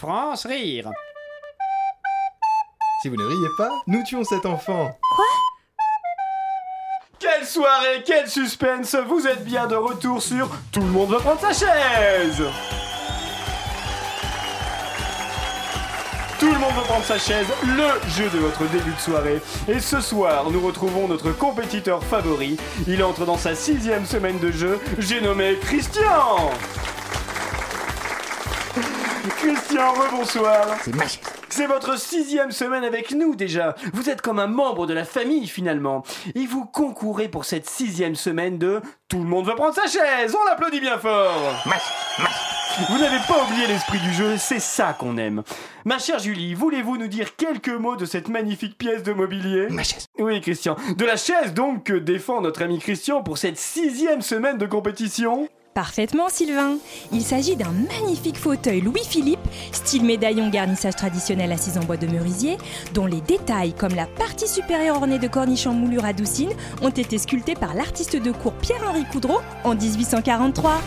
France rire. Si vous ne riez pas, nous tuons cet enfant. Quelle soirée, quel suspense Vous êtes bien de retour sur Tout le monde va prendre sa chaise Tout le monde veut prendre sa chaise, le jeu de votre début de soirée. Et ce soir, nous retrouvons notre compétiteur favori. Il entre dans sa sixième semaine de jeu. J'ai nommé Christian Christian, rebonsoir C'est ma chaise. c'est votre sixième semaine avec nous déjà. Vous êtes comme un membre de la famille finalement. Et vous concourez pour cette sixième semaine de Tout le monde veut prendre sa chaise. On l'applaudit bien fort. Ma chaise, ma chaise. Vous n'avez pas oublié l'esprit du jeu, c'est ça qu'on aime. Ma chère Julie, voulez-vous nous dire quelques mots de cette magnifique pièce de mobilier? Ma chaise. Oui, Christian. De la chaise donc que défend notre ami Christian pour cette sixième semaine de compétition? Parfaitement, Sylvain. Il s'agit d'un magnifique fauteuil Louis-Philippe, style médaillon garnissage traditionnel assise en bois de merisier, dont les détails, comme la partie supérieure ornée de corniches en moulure à doucine, ont été sculptés par l'artiste de cour Pierre-Henri Coudreau en 1843.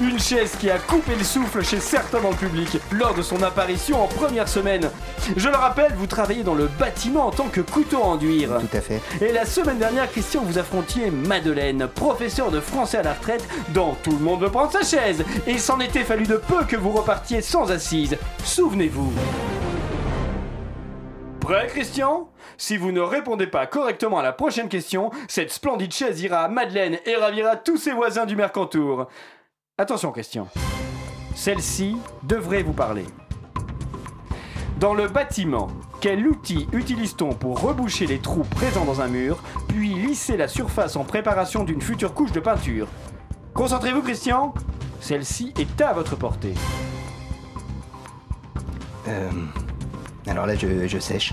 Une chaise qui a coupé le souffle chez certains dans le public lors de son apparition en première semaine. Je le rappelle, vous travaillez dans le bâtiment en tant que couteau à enduire. Tout à fait. Et la semaine dernière, Christian, vous affrontiez Madeleine, professeur de français à la retraite dans Tout le monde veut prendre sa chaise. Et il s'en était fallu de peu que vous repartiez sans assise. Souvenez-vous. Prêt, Christian? Si vous ne répondez pas correctement à la prochaine question, cette splendide chaise ira à Madeleine et ravira tous ses voisins du Mercantour. Attention, Christian. Celle-ci devrait vous parler. Dans le bâtiment, quel outil utilise-t-on pour reboucher les trous présents dans un mur, puis lisser la surface en préparation d'une future couche de peinture? Concentrez-vous, Christian Celle-ci est à votre portée. Euh, alors là, je, je sèche.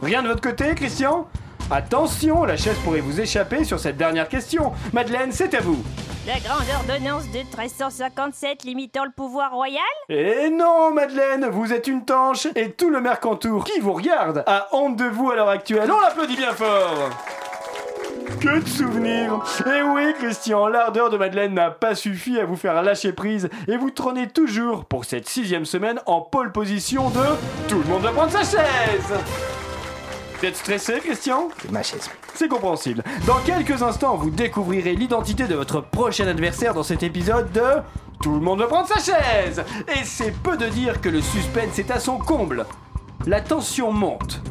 Rien de votre côté, Christian? Attention, la chaise pourrait vous échapper sur cette dernière question. Madeleine, c'est à vous. La grande ordonnance de 1357 limitant le pouvoir royal Eh non, Madeleine, vous êtes une tanche et tout le Mercantour qui vous regarde a honte de vous à l'heure actuelle. On l'applaudit bien fort. Que de souvenirs Et oui, Christian, l'ardeur de Madeleine n'a pas suffi à vous faire lâcher prise et vous trônez toujours pour cette sixième semaine en pole position de Tout le monde va prendre sa chaise Vous êtes stressé, Christian? C'est ma chaise. c'est compréhensible. Dans quelques instants, vous découvrirez l'identité de votre prochain adversaire dans cet épisode de Tout le monde veut prendre sa chaise Et c'est peu de dire que le suspense est à son comble. La tension monte.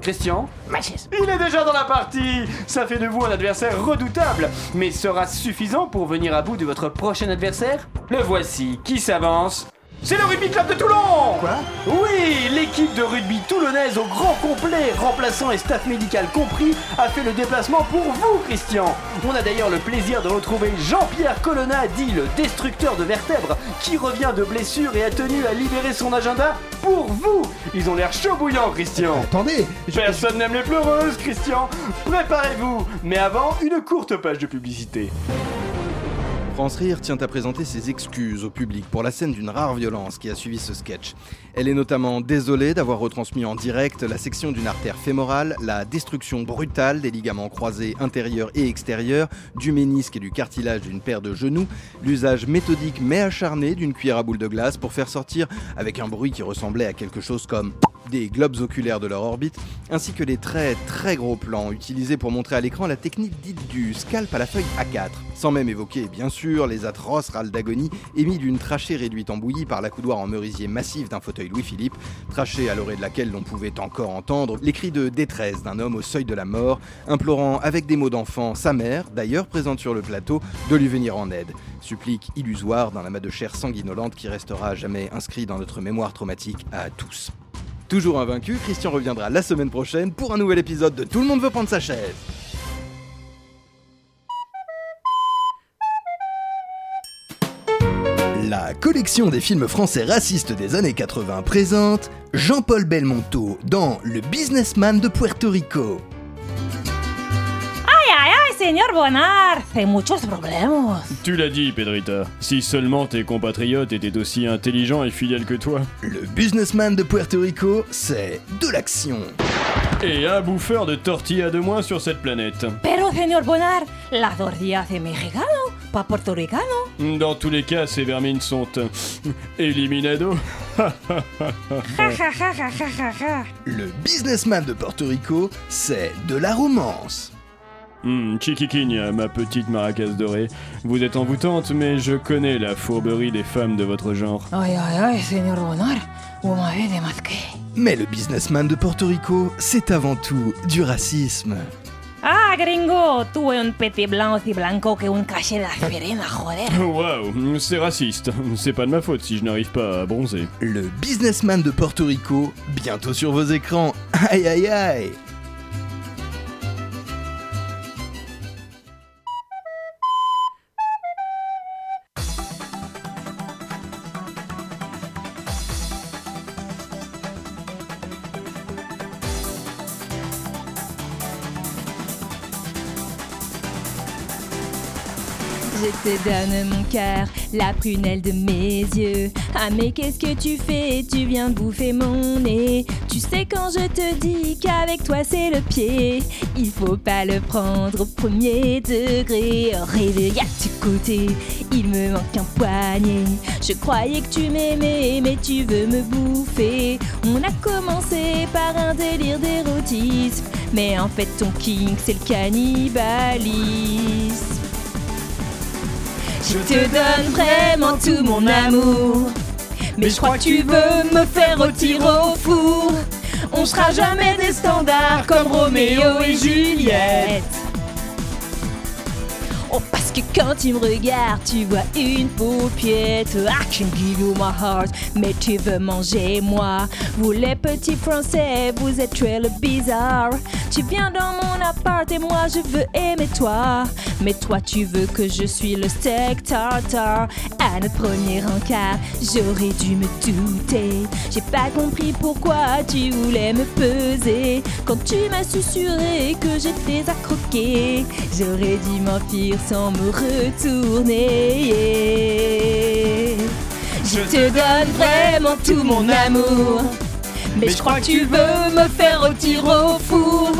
Christian? Ma chaise. Il est déjà dans la partie Ça fait de vous un adversaire redoutable Mais sera suffisant pour venir à bout de votre prochain adversaire? Le voici, qui s'avance c'est le Rugby Club de Toulon Quoi Oui, l'équipe de rugby toulonnaise au grand complet, remplaçant et staff médical compris, a fait le déplacement pour vous, Christian. On a d'ailleurs le plaisir de retrouver Jean-Pierre Colonna, dit le destructeur de vertèbres, qui revient de blessure et a tenu à libérer son agenda pour vous. Ils ont l'air chaud bouillant, Christian. Attendez je- Personne n'aime les pleureuses, Christian. Préparez-vous. Mais avant, une courte page de publicité. France Rire tient à présenter ses excuses au public pour la scène d'une rare violence qui a suivi ce sketch. Elle est notamment désolée d'avoir retransmis en direct la section d'une artère fémorale, la destruction brutale des ligaments croisés intérieurs et extérieurs, du ménisque et du cartilage d'une paire de genoux, l'usage méthodique mais acharné d'une cuillère à boule de glace pour faire sortir, avec un bruit qui ressemblait à quelque chose comme des globes oculaires de leur orbite, ainsi que les très très gros plans utilisés pour montrer à l'écran la technique dite du scalp à la feuille A4, sans même évoquer bien sûr les atroces râles d'agonie émis d'une trachée réduite en bouillie par l'accoudoir en merisier massif d'un fauteuil Louis-Philippe, trachée à l'oreille de laquelle l'on pouvait encore entendre les cris de détresse d'un homme au seuil de la mort, implorant avec des mots d'enfant sa mère, d'ailleurs présente sur le plateau, de lui venir en aide. Supplique illusoire d'un amas de chair sanguinolente qui restera jamais inscrit dans notre mémoire traumatique à tous. Toujours invaincu, Christian reviendra la semaine prochaine pour un nouvel épisode de Tout le monde veut prendre sa chaise. La collection des films français racistes des années 80 présente Jean-Paul Belmondo dans Le Businessman de Puerto Rico. Señor Bonar, hay muchos problemas. Tu l'as dit, Pedrita. Si seulement tes compatriotes étaient aussi intelligents et fidèles que toi. Le Businessman de Puerto Rico, c'est de l'action. Et un bouffeur de tortillas de moins sur cette planète. Pero, señor Bonar, las tortillas de mexicano pas portoricano. Dans tous les cas, ces vermines sont euh, éliminado. Le businessman de Porto Rico, c'est de la romance. Hmm, Chiquiquigne, ma petite maracas dorée. Vous êtes envoûtante, mais je connais la fourberie des femmes de votre genre. Ay, ay, ay, señor Bonar, vous m'avez démasqué. Mais le businessman de Porto Rico, c'est avant tout du racisme. Ah, gringo, tú un petit blanc aussi blanco que un cachet d'aspirine, joder. Waouh, c'est raciste. C'est pas de ma faute si je n'arrive pas à bronzer. Le businessman de Porto Rico, bientôt sur vos écrans. Aïe aïe aïe Je te donne mon cœur, la prunelle de mes yeux. Ah mais qu'est-ce que tu fais? Tu viens bouffer mon nez. Tu sais quand je te dis qu'avec toi c'est le pied, il faut pas le prendre au premier degré. Rêver à tu côté, il me manque un poignet. Je croyais que tu m'aimais, mais tu veux me bouffer. On a commencé par un délire d'érotisme, mais en fait ton king c'est le cannibalisme. Je te donne vraiment tout mon amour. Mais je crois que tu veux me faire retirer au four. On sera jamais des standards comme Roméo et Juliette. Oh, parce que quand tu me regardes, tu vois une paupiette. I can give you my heart, mais tu veux manger moi? Vous les petits français, vous êtes très bizarre. Tu viens dans mon appart et moi je veux aimer toi. Mais toi tu veux que je suis le steak tartare. À notre premier encart, j'aurais dû me douter. J'ai pas compris pourquoi tu voulais me peser. Quand tu m'as susurré que j'étais à j'aurais dû m'enfuir sans me retourner. Je te donne vraiment tout mon amour. Mais je crois que tu veux me faire retirer au four.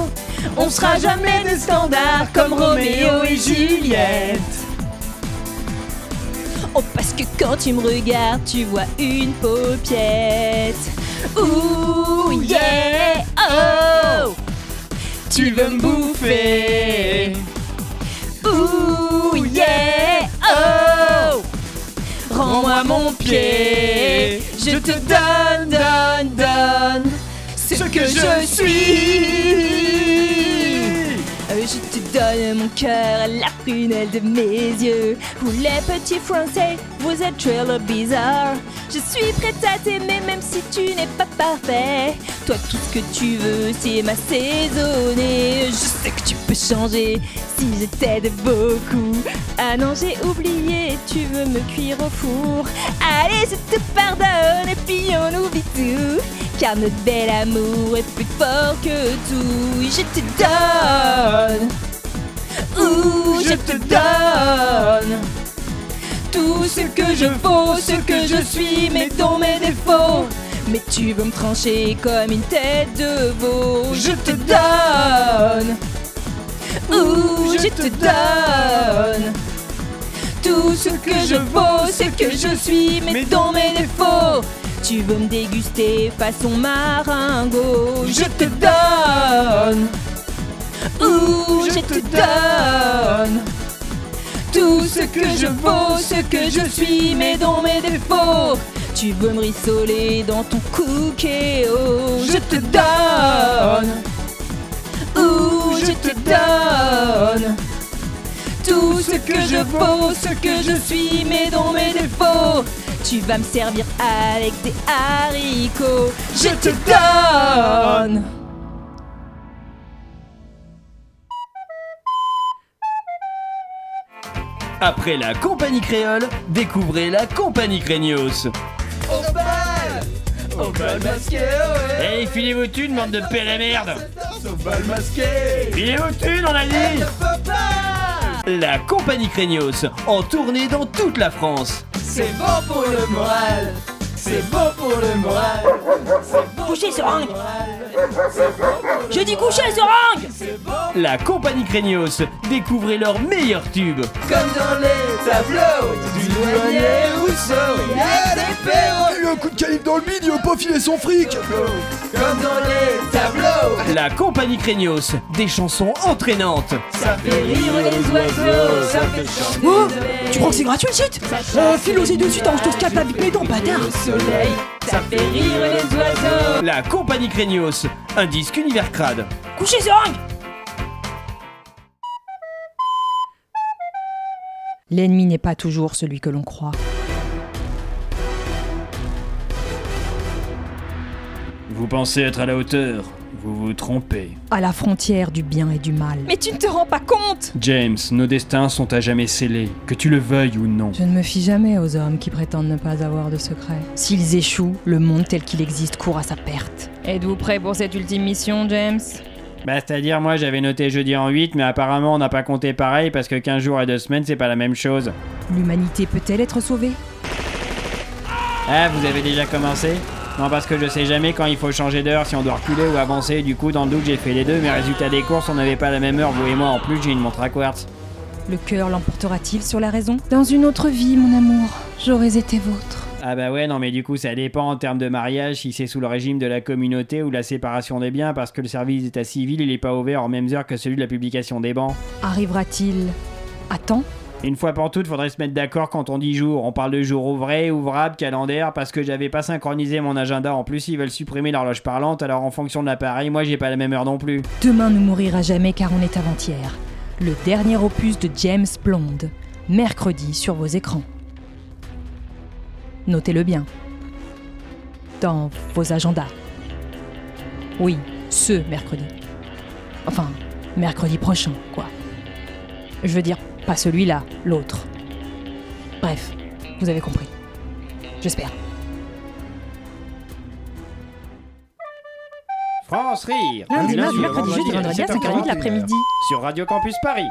On sera jamais des standards comme Roméo et Juliette. Oh, parce que quand tu me regardes, tu vois une paupiette. Ouh, yeah, oh! Tu veux me bouffer. Ouh, yeah, oh! Rends-moi mon pied. Je te donne, donne, donne ce que je suis. Euh, je te donne mon cœur, la prunelle de mes yeux. Vous les petits français, vous êtes très bizarre. Je suis prête à t'aimer même si tu n'es pas parfait. Toi, tout ce que tu veux, c'est m'assaisonner. Je sais que tu peux changer si je t'aide beaucoup. Ah non, j'ai oublié, tu veux me cuire au four. Allez, je te pardonne et puis on oublie tout. Car notre bel amour est plus fort que tout. Je te donne. Ouh, je te donne tout ce que je vaux, ce que je suis, mais dans mes défauts. Mais tu veux me trancher comme une tête de veau. Je te donne. Ouh, je te donne. Tout ce que je vaux, ce que je suis, mais dans mes défauts. Tu veux me déguster façon maringo. Je te donne. Ouh, je te donne. Tout ce que je vaux, ce que je suis, mais dans mes défauts. Tu veux me rissoler dans ton cookéo. Je te donne. Ouh, je te donne. Tout ce que je vaux, ce que je suis, mais dans mes défauts. Tu vas me servir avec des haricots. Je te donne. Après la compagnie créole, découvrez la compagnie Craignos. Au bal Au bal masqué, ouais. Hey, filez-vous thunes, bande de père et merde. Au bal masqué. Filez-vous thunes, on a dit. La compagnie Craignos, en tournée dans toute la France. C'est bon pour le moral. C'est bon pour le moral. C'est bon Bouchez pour ce dit coucher, seringue La compagnie Craignos, découvrez leurs meilleurs tubes. Comme dans les tableaux du douanier Rousseau. Y'a des perros eu un coup de calibre dans le bide, il veut pas filer son fric comme dans les tableaux. La compagnie Craignos, des chansons entraînantes. Ça fait rire les oiseaux, ça fait chanter Oh Tu crois que c'est gratuit le shit Oh, file osé dessus, t'as je te scape avec mes dents, bâtard Le soleil, ça fait rire les oiseaux. La compagnie Craignos, un disque univers crade. Coucher, seringue L'ennemi n'est pas toujours celui que l'on croit. Vous pensez être à la hauteur, vous vous trompez. À la frontière du bien et du mal. Mais tu ne te rends pas compte James, nos destins sont à jamais scellés, que tu le veuilles ou non. Je ne me fie jamais aux hommes qui prétendent ne pas avoir de secret. S'ils échouent, le monde tel qu'il existe court à sa perte. Êtes-vous prêt pour cette ultime mission, James? Bah, c'est-à-dire, moi j'avais noté jeudi en 8, mais apparemment on n'a pas compté pareil parce que 15 jours et 2 semaines c'est pas la même chose. L'humanité peut-elle être sauvée? Ah, vous avez déjà commencé? Non, parce que je sais jamais quand il faut changer d'heure, si on doit reculer ou avancer, du coup dans le doute j'ai fait les deux, mais résultat des courses on n'avait pas la même heure, vous et moi, en plus j'ai une montre à quartz. Le cœur l'emportera-t-il sur la raison Dans une autre vie, mon amour, j'aurais été vôtre. Ah bah ouais, non mais du coup ça dépend en termes de mariage, si c'est sous le régime de la communauté ou la séparation des biens, parce que le service d'état civil il est pas ouvert en mêmes heures que celui de la publication des bancs. Arrivera-t-il à temps Une fois pour toutes, faudrait se mettre d'accord quand on dit jour. On parle de jour ouvré, ouvrable, calendaire, parce que j'avais pas synchronisé mon agenda. En plus, ils veulent supprimer l'horloge parlante, alors en fonction de l'appareil, moi j'ai pas la même heure non plus. Demain ne mourira jamais car on est avant-hier. Le dernier opus de James Blonde. Mercredi sur vos écrans. Notez-le bien. Dans vos agendas. Oui, ce mercredi. Enfin, mercredi prochain, quoi. Je veux dire, pas celui-là, l'autre. Bref, vous avez compris. J'espère. France Rire Lundi, du mardi, mercredi, jeudi, vendredi à 5h30 de l'après-midi. Sur Radio Campus Paris